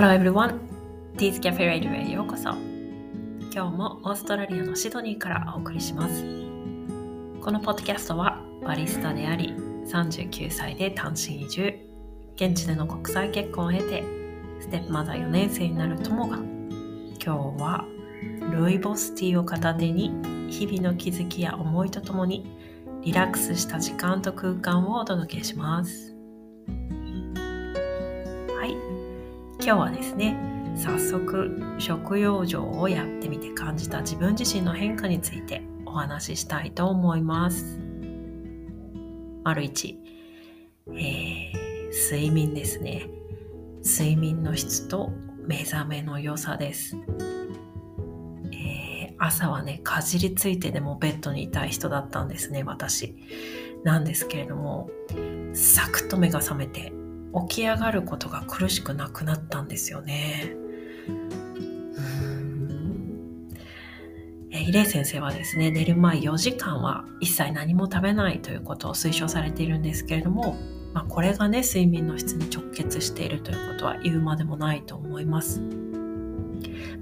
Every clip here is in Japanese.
Hello everyone! Teas Cafe Radio へようこそ。今日もオーストラリアのシドニーからお送りします。このポッドキャストはバリスタであり39歳で単身移住。現地での国際結婚を経てステップマザー4年生になる友が今日はルイボスティーを片手に日々の気づきや思いとともにリラックスした時間と空間をお届けします。今日はですね早速食用場をやってみて感じた自分自身の変化についてお話ししたいと思います。丸1、えー、睡眠ですね。睡眠の質と目覚めの良さです。え朝はね、かじりついてでもベッドにいたい人だったんですね、私。なんですけれども、サクッと目が覚めて、起き上がることが苦しくなくなったんですよね。えイレイ先生はですね、寝る前4時間は一切何も食べないということを推奨されているんですけれども、まあ、これがね、睡眠の質に直結しているということは言うまでもないと思います。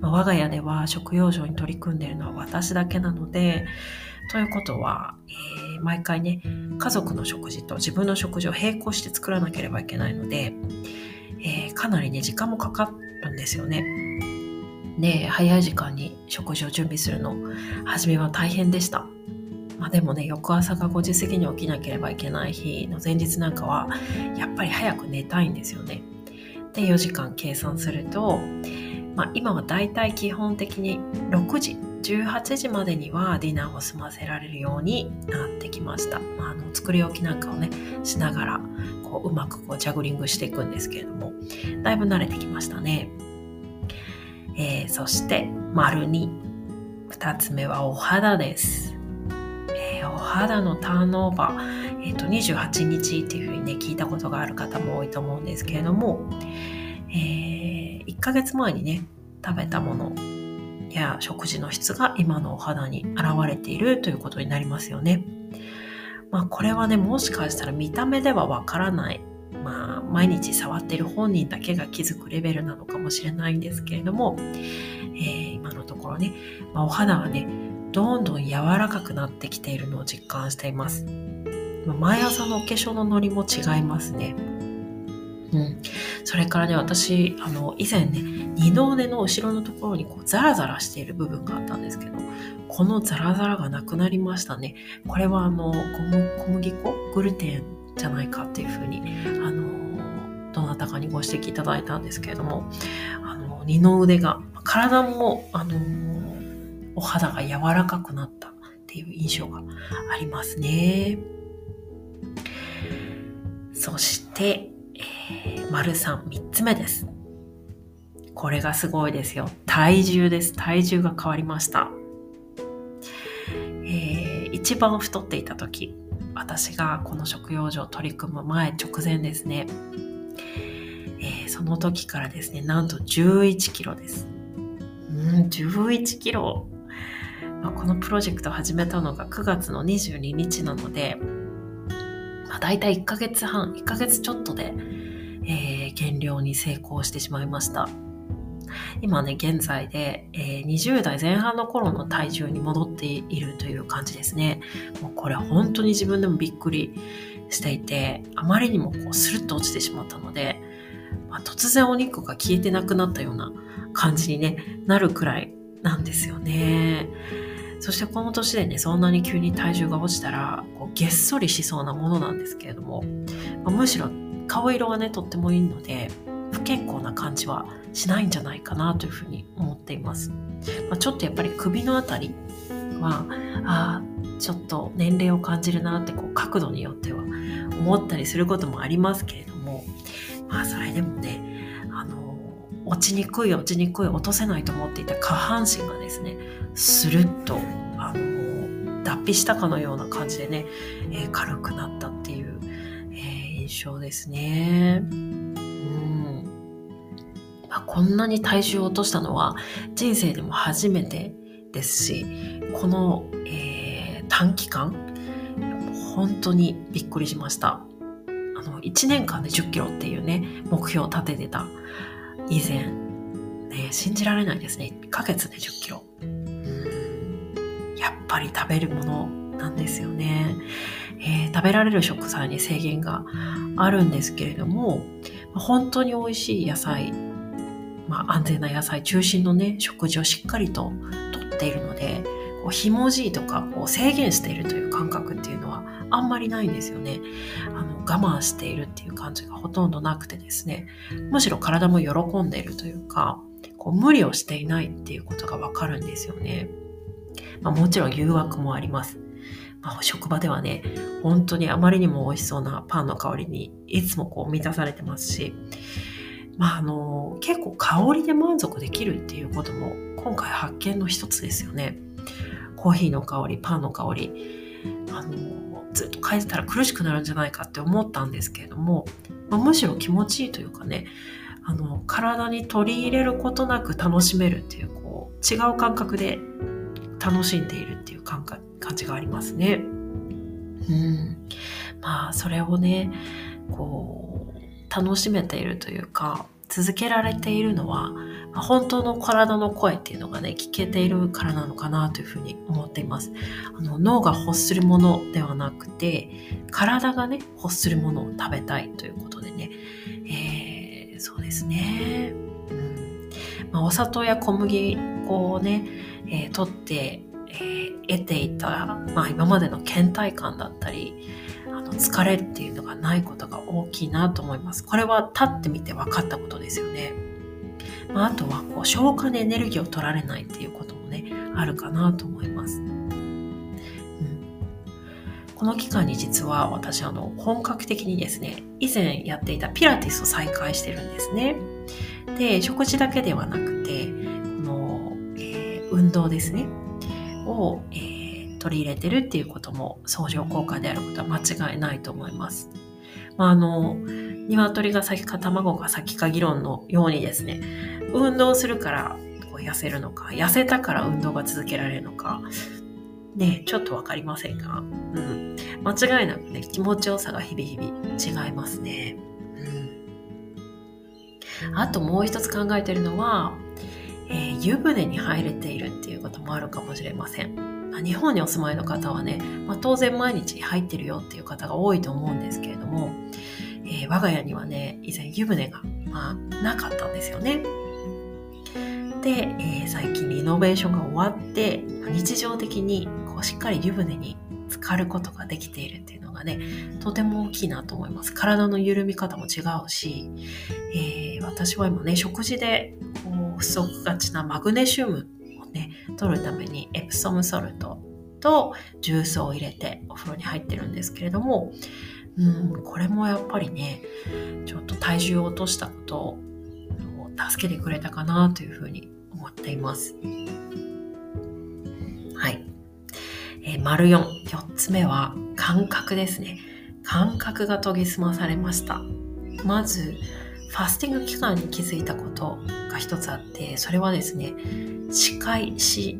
まあ、我が家では食用場に取り組んでいるのは私だけなので、ということは、えー、毎回ね、家族の食事と自分の食事を並行して作らなければいけないので、えー、かなりね、時間もかかるんですよね。で、早い時間に食事を準備するの、初めは大変でした。まあでもね、翌朝が5時過ぎに起きなければいけない日の前日なんかは、やっぱり早く寝たいんですよね。で、4時間計算すると、まあ、今はだいたい基本的に6時18時までにはディナーを済ませられるようになってきました、まあ、あの作り置きなんかをねしながらこううまくこうジャグリングしていくんですけれどもだいぶ慣れてきましたね、えー、そして丸2 2つ目はお肌です、お肌のターンオーバー、えーと、と28日っていうふうにね聞いたことがある方も多いと思うんですけれども、えー1ヶ月前にね食べたものや食事の質が今のお肌に現れているということになりますよね。まあこれはねもしかしたら見た目ではわからないまあ毎日触っている本人だけが気づくレベルなのかもしれないんですけれども、えー、今のところね、まあ、お肌はねどんどん柔らかくなってきているのを実感しています。ま、毎朝のお化粧のノリも違いますね。うん、それからね私あの以前ね二の腕の後ろのところにこうザラザラしている部分があったんですけどこのザラザラがなくなりましたね。これはあの小麦粉グルテンじゃないかっていうふうにあのどなたかにご指摘いただいたんですけれどもあの二の腕が体もあのお肌が柔らかくなったっていう印象がありますね。そして、丸3、3つ目です。これがすごいですよ。体重です。体重が変わりました。えー、一番太っていた時、私がこの食用所を取り組む前直前ですね。えー、その時からですね、なんと11キロです。うん、11キロ。まあ、このプロジェクトを始めたのが9月の22日なので、まあ、大体1ヶ月半、1ヶ月ちょっとで、えー、減量に成功してしまいました。今ね、現在で、えー、20代前半の頃の体重に戻っているという感じですね。もうこれ本当に自分でもびっくりしていて、あまりにもこうスルッと落ちてしまったので、まあ、突然お肉が消えてなくなったような感じに、ね、なるくらいなんですよね。そしてこの年でね、そんなに急に体重が落ちたら、こうげっそりしそうなものなんですけれども、まあ、むしろ顔色はね、とってもいいので、不健康な感じはしないんじゃないかなというふうに思っています。まあ、ちょっとやっぱり首のあたりは、あ、ちょっと年齢を感じるなってこう角度によっては思ったりすることもありますけれども、まあそれでもね、あの、落ちにくい落ちにくい落とせないと思っていた下半身がですね、スルッと、あの、脱皮したかのような感じでね、えー、軽くなったっていう、印象ですね。うんまあ、こんなに体重を落としたのは人生でも初めてですし、この、えー、短期間、本当にびっくりしました。あの、1年間で10キロっていうね、目標を立ててた以前、ね、信じられないですね。1ヶ月で10キロ。やっぱり食べるものなんですよね。えー、食べられる食材に制限があるんですけれども、本当に美味しい野菜、まあ、安全な野菜中心のね、食事をしっかりととっているので、こうひもじいとかこう制限しているという感覚っていうのはあんまりないんですよね。あの我慢しているっていう感じがほとんどなくてですね、むしろ体も喜んでいるというか、こう無理をしていないっていうことがわかるんですよね。まあ、もちろん誘惑もあります。まあ、職場ではね、本当にあまりにも美味しそうなパンの香りにいつもこう満たされてますし、まあ、あの結構香りで満足できるっていうことも今回発見の一つですよね。コーヒーの香り、パンの香り、あのずっと嗅いでたら苦しくなるんじゃないかって思ったんですけれども、まあ、むしろ気持ちいいというかね、あの体に取り入れることなく楽しめるっていうこう違う感覚で楽しんでいるっていう感感じがありますね。うん、まあそれをねこう楽しめているというか続けられているのは、まあ、本当の体の声っていうのがね聞けているからなのかなというふうに思っています。あの脳が欲するものではなくて体がね欲するものを食べたいということでね、えー、そうですね、うん。まあ、お砂糖や小麦粉をね、えー、取ってえー、得ていた、まあ、今までの倦怠感だったりあの疲れっていうのがないことが大きいなと思います。これは立ってみて分かったことですよね。まあ、あとはこう消化でエネルギーを取られないっていうこともねあるかなと思います。うん、この期間に実は私あの本格的にですね以前やっていたピラティスを再開してるんですね。で食事だけではなくて、運動ですね。を、えー、取り入れてるっていうことも相乗効果であることは間違いないと思います。まあ、あの鶏が先か卵が先か議論のようにですね。運動するからこう痩せるのか痩せたから運動が続けられるのか。ねちょっと分かりませんが、うん、間違いなくね気持ちよさが日々日々違いますね。うん、あともう一つ考えてるのはえー、湯船に入れているっていうこともあるかもしれません。ま、日本にお住まいの方はね、まあ、当然毎日入ってるよっていう方が多いと思うんですけれども、えー、我が家にはね、以前湯船が、まあ、なかったんですよね。で、えー、最近リノベーションが終わって、日常的にこうしっかり湯船に浸かることができているっていうがね、とても大きいなと思います。体の緩み方も違うし、えー、私は今ね、食事でこう不足がちなマグネシウムをね、取るためにエプソムソルトと重曹を入れてお風呂に入ってるんですけれども、うん、これもやっぱりね、ちょっと体重を落としたことを助けてくれたかなというふうに思っています。え、丸4、4つ目は感覚ですね。感覚が研ぎ澄まされました。まず、ファスティング期間に気づいたことが一つあってそれはですね視界視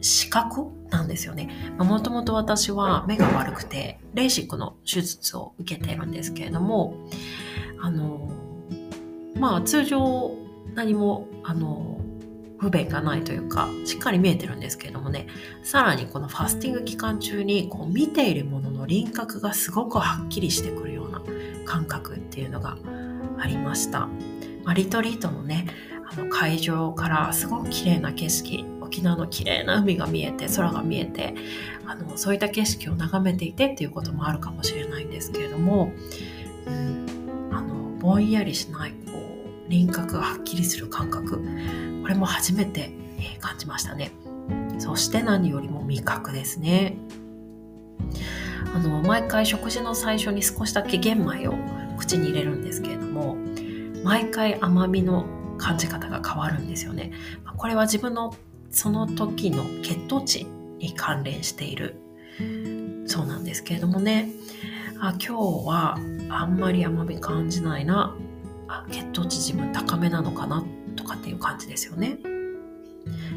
視覚？なんですよねもともと私は目が悪くてレーシックの手術を受けているんですけれどもあのまあ通常何もあの不便がないというかしっかり見えてるんですけれどもねさらにこのファスティング期間中にこう見ているものの輪郭がすごくはっきりしてくるような感覚っていうのがありました。リトリートのね、あの会場からすごく綺麗な景色、沖縄の綺麗な海が見えて、空が見えて、あのそういった景色を眺めていてっていうこともあるかもしれないんですけれども、あのぼんやりしないこう輪郭がはっきりする感覚、これも初めて、え感じましたね。そして何よりも味覚ですね。あの毎回食事の最初に少しだけ玄米を口に入れるんですけれども毎回甘みの感じ方が変わるんですよね。これは自分のその時の血糖値に関連しているそうなんですけれどもねあ今日はあんまり甘み感じないな血糖値自分高めなのかなとかっていう感じですよね。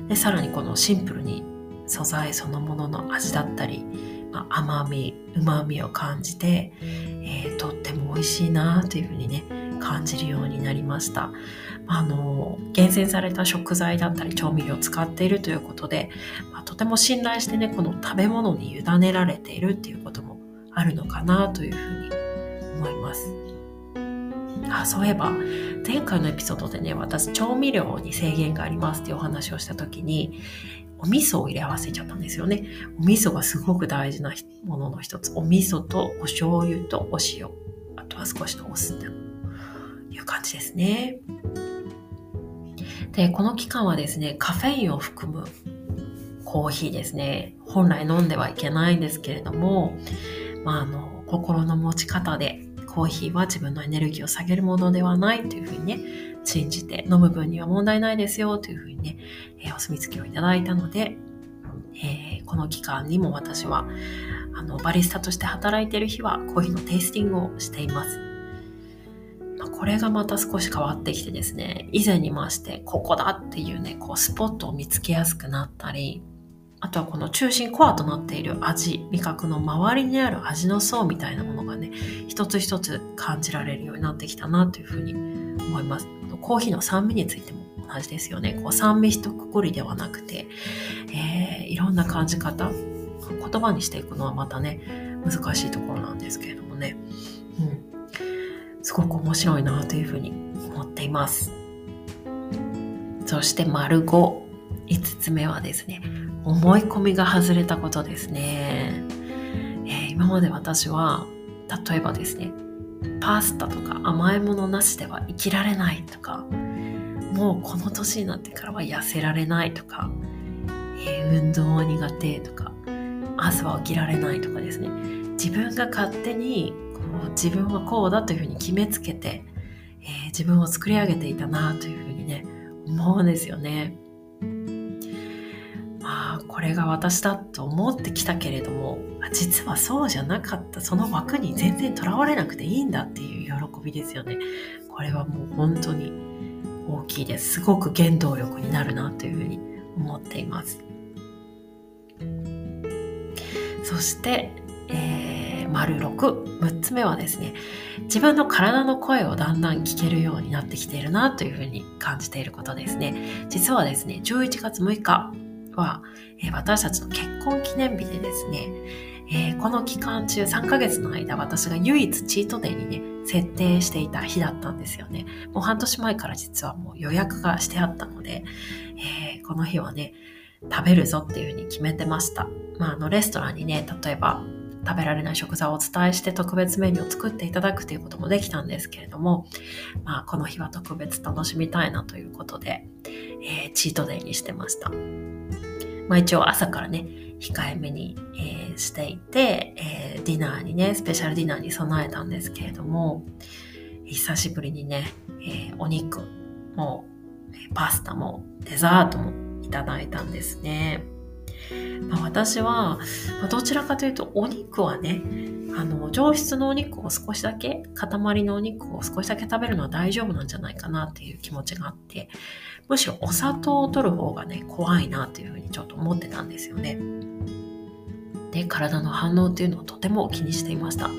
でさらにこのシンプルに素材そのものの味だったりまあ、甘みうまみを感じて、えー、とっても美味しいなというふうにね感じるようになりました、あの厳選された食材だったり調味料を使っているということで、まあ、とても信頼してねこの食べ物に委ねられているっていうこともあるのかなというふうに思います。あそういえば前回のエピソードでね私調味料に制限がありますっていうお話をした時にお味噌を入れ合わせちゃったんですよね。お味噌がすごく大事なものの一つ。お味噌とお醤油とお塩。あとは少しのお酢という感じですね。で、この期間はですね、カフェインを含むコーヒーですね。本来飲んではいけないんですけれども、まあ、あの、心の持ち方でコーヒーは自分のエネルギーを下げるものではないというふうにね、信じて飲む分には問題ないですよというふうにね、えー、お墨付きをいただいたので、えー、この期間にも私はあのバリスタとして働いている日はコーヒーのテイスティングをしています。ま、これがまた少し変わってきてですね、以前に増してここだっていうね、こうスポットを見つけやすくなったり、あとはこの中心コアとなっている味、味覚の周りにある味の層みたいなものがね、一つ一つ感じられるようになってきたなというふうに思います。コーヒーの酸味についても同じですよね。こう酸味一括りではなくて、えー、いろんな感じ方、言葉にしていくのはまたね、難しいところなんですけれどもね。うん。すごく面白いなというふうに思っています。そして丸5、5つ目はですね、思い込みが外れたことですね。えー、今まで私は、例えばですね、パスタとか甘いものなしでは生きられないとか、もうこの年になってからは痩せられないとか、えー、運動は苦手とか、朝は起きられないとかですね、自分が勝手にこう自分はこうだというふうに決めつけて、えー、自分を作り上げていたなというふうにね、思うんですよね。これが私だと思ってきたけれども、実はそうじゃなかった、その枠に全然とらわれなくていいんだっていう喜びですよね。これはもう本当に大きいです。すごく原動力になるなというふうに思っています。そして、えー、丸6、6つ目はですね、自分の体の声をだんだん聞けるようになってきているなというふうに感じていることですね。実はですね、11月6日は、え、私たちの結婚記念日でですね、えー、この期間中3ヶ月の間私が唯一チートデーにね、設定していた日だったんですよね。もう半年前から実はもう予約がしてあったので、えー、この日はね、食べるぞっていうふうに決めてました。まあ、あの、レストランにね、例えば食べられない食材をお伝えして特別メニューを作っていただくということもできたんですけれども、まあ、この日は特別楽しみたいなということで、えー、チートデイにしてました。まあ、一応朝からね、控えめに、えー、していて、えー、ディナーにね、スペシャルディナーに備えたんですけれども、久しぶりにね、えー、お肉も、パスタも、デザートもいただいたんですね。まあ、私は、まあ、どちらかというとお肉はね、あの、上質のお肉を少しだけ、塊のお肉を少しだけ食べるのは大丈夫なんじゃないかなっていう気持ちがあって、むしろお砂糖を取る方がね、怖いなっていうふうにちょっと思ってたんですよね。で、体の反応っていうのをとても気にしていました。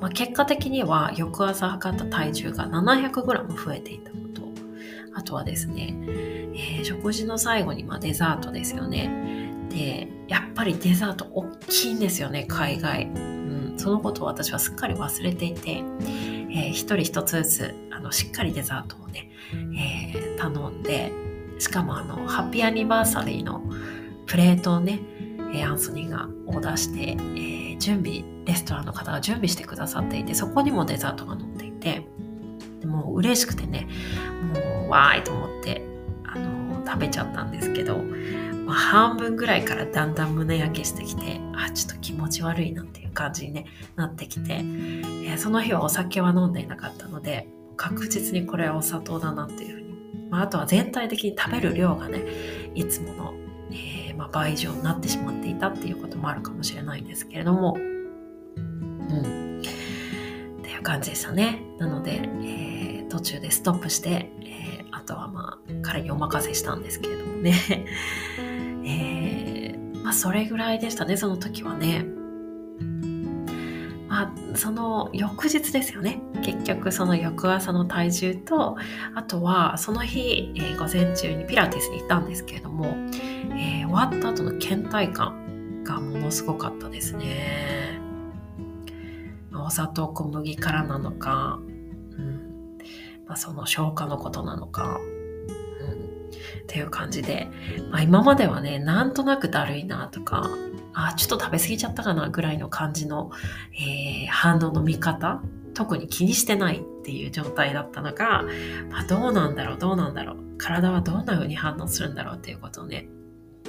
まあ、結果的には翌朝測った体重が 700g 増えていたのと、あとはですね、えー、食事の最後にまデザートですよね。で、やっぱりデザート大きいんですよね、海外。うん、そのことを私はすっかり忘れていて、えー、一人一つずつあのしっかりデザートをね、えー、頼んでしかもあのハッピーアニバーサリーのプレートをね、アンソニーがオーダーして、えー、準備レストランの方が準備してくださっていてそこにもデザートが載っていてもう嬉しくてねもうわーいと思ってあの食べちゃったんですけど、まあ、半分ぐらいからだんだん胸焼けしてきてあちょっと気持ち悪いなっていう感じに、ね、なってきて、えー、その日はお酒は飲んでいなかったので確実にこれはお砂糖だなっていうふうに、まあ、あとは全体的に食べる量がねいつもの、えー、まあ、倍以上になってしまっていたっていうこともあるかもしれないんですけれども。うん。っていう感じでしたね。なので、えー、途中でストップして、えー、あとはまあ彼にお任せしたんですけれどもね。えー、まあそれぐらいでしたねその時はね。まあ、その翌日ですよね。結局その翌朝の体重とあとはその日、えー、午前中にピラティスに行ったんですけれども、えー、終わった後の倦怠感がものすごかったですね。お砂糖小麦からなのか、まあ、その消化のことなのか、うん、っていう感じで、まあ、今まではねなんとなくだるいなとかあちょっと食べ過ぎちゃったかなぐらいの感じの、えー、反応の見方特に気にしてないっていう状態だったのが、まあ、どうなんだろうどうなんだろう。体はどんな風に反応するんだろうっていうことをね、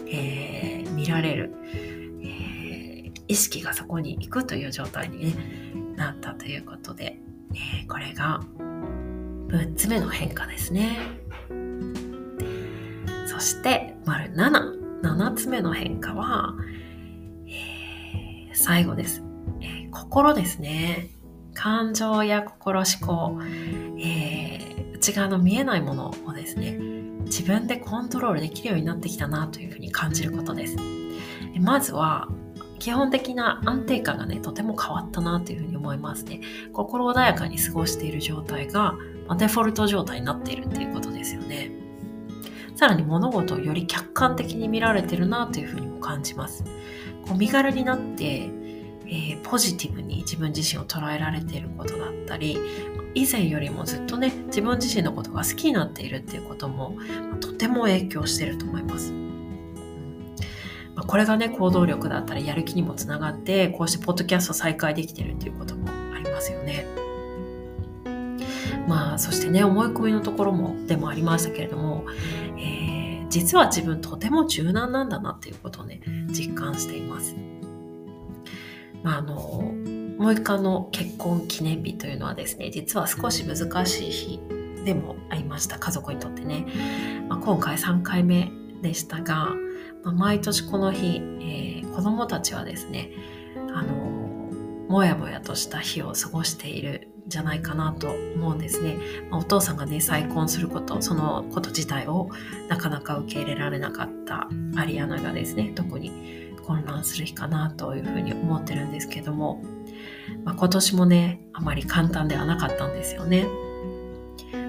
えー、見られる、えー、意識がそこに行くという状態に、ね、なったということで、えー、これが6つ目の変化ですねそして丸7 7つ目の変化は、え最後です、えー、心ですね。感情や心思考、えー、内側の見えないものをですね、自分でコントロールできるようになってきたなというふうに感じることです。まずは、基本的な安定感がね、とても変わったなというふうに思いますね。心穏やかに過ごしている状態が、まデフォルト状態になっているっていうことですよね。さらに物事をより客観的に見られてるなというふうにも感じます。こう身軽になって、えー、ポジティブに自分自身を捉えられていることだったり以前よりもずっとね自分自身のことが好きになっているっていうことも、とても影響していると思います。まあ、これがね行動力だったりやる気にもつながってこうしてポッドキャスト再開できてるっていうこともありますよね。まあそしてね思い込みのところもでもありましたけれども、えー実は自分とても柔軟なんだなっていうことをね実感しています。まあ、あのもう一回の結婚記念日というのはですね実は少し難しい日でもありました家族にとってね、まあ、今回3回目でしたが、まあ、毎年この日、えー、子供たちはですねあのもやもやとした日を過ごしているんじゃないかなと思うんですね。まあ、お父さんがね、再婚すること、そのこと自体をなかなか受け入れられなかったアリアナがですね、特に混乱する日かなというふうに思ってるんですけども、まあ、今年もね、あまり簡単ではなかったんですよね。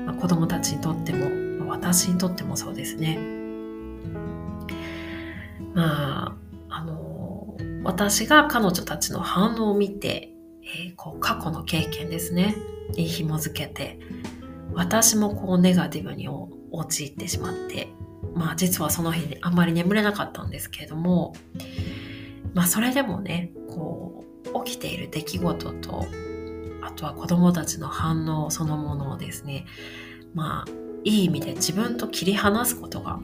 まあ、子供たちにとっても、ま、私にとってもそうですね。まあ、あの、私が彼女たちの反応を見て、えー、こう過去の経験ですねに紐づけて私もこうネガティブに陥ってしまってまあ実はその日にあんまり眠れなかったんですけれどもまあそれでもねこう起きている出来事とあとは子供たちの反応そのものをですねまあいい意味で自分と切り離すことが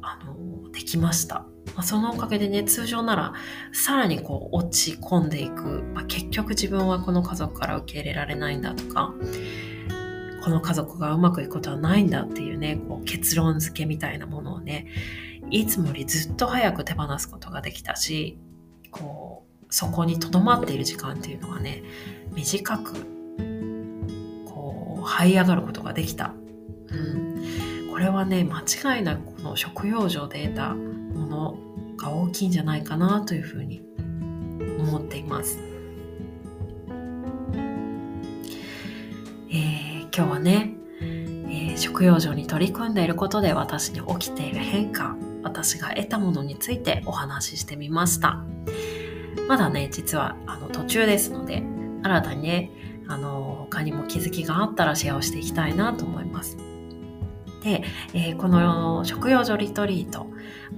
あのできました。まあ、そのおかげでね通常ならさらにこう落ち込んでいく、まあ、結局自分はこの家族から受け入れられないんだとかこの家族がうまくいくことはないんだっていうねこう結論付けみたいなものをねいつもよりずっと早く手放すことができたしこうそこにとどまっている時間っていうのがね短くこう這い上がることができた、うん、これはね間違いなくこの食用上で得たものが大きいんじゃないかなというふうに思っています。えー、今日はね、えー、食用場に取り組んでいることで私に起きている変化私が得たものについてお話ししてみましたまだね実はあの途中ですので新たにねあの他にも気づきがあったらシェアをしていきたいなと思いますで、えー、この食用所リトリート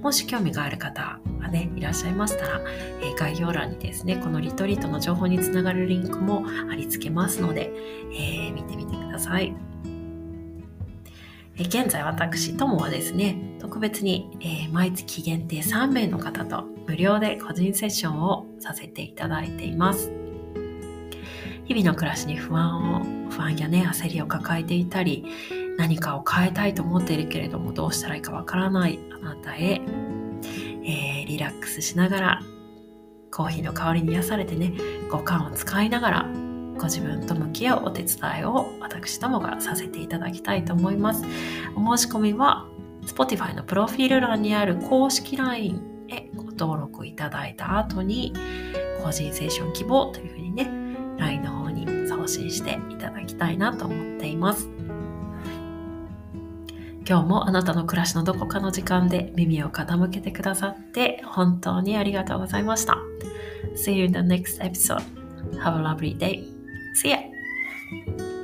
もし興味がある方がね、いらっしゃいましたら、えー、概要欄にですね、このリトリートの情報につながるリンクも貼り付けますので、えー、見てみてください。え現在私、ともはですね、特別に、え毎月限定3名の方と無料で個人セッションをさせていただいています。日々の暮らしに不安を、不安やね、焦りを抱えていたり、何かを変えたいと思っているけれどもどうしたらいいかわからないあなたへ、えー、リラックスしながらコーヒーの香りに癒されてね五感を使いながらご自分と向き合うお手伝いを私どもがさせていただきたいと思いますお申し込みは Spotify のプロフィール欄にある公式 LINE へご登録いただいた後に個人セッション希望というふうにね LINE の方に送信していただきたいなと思っています。今日もあなたの暮らしのどこかの時間で耳を傾けてくださって本当にありがとうございました。See you in the next episode. Have a lovely day. See ya!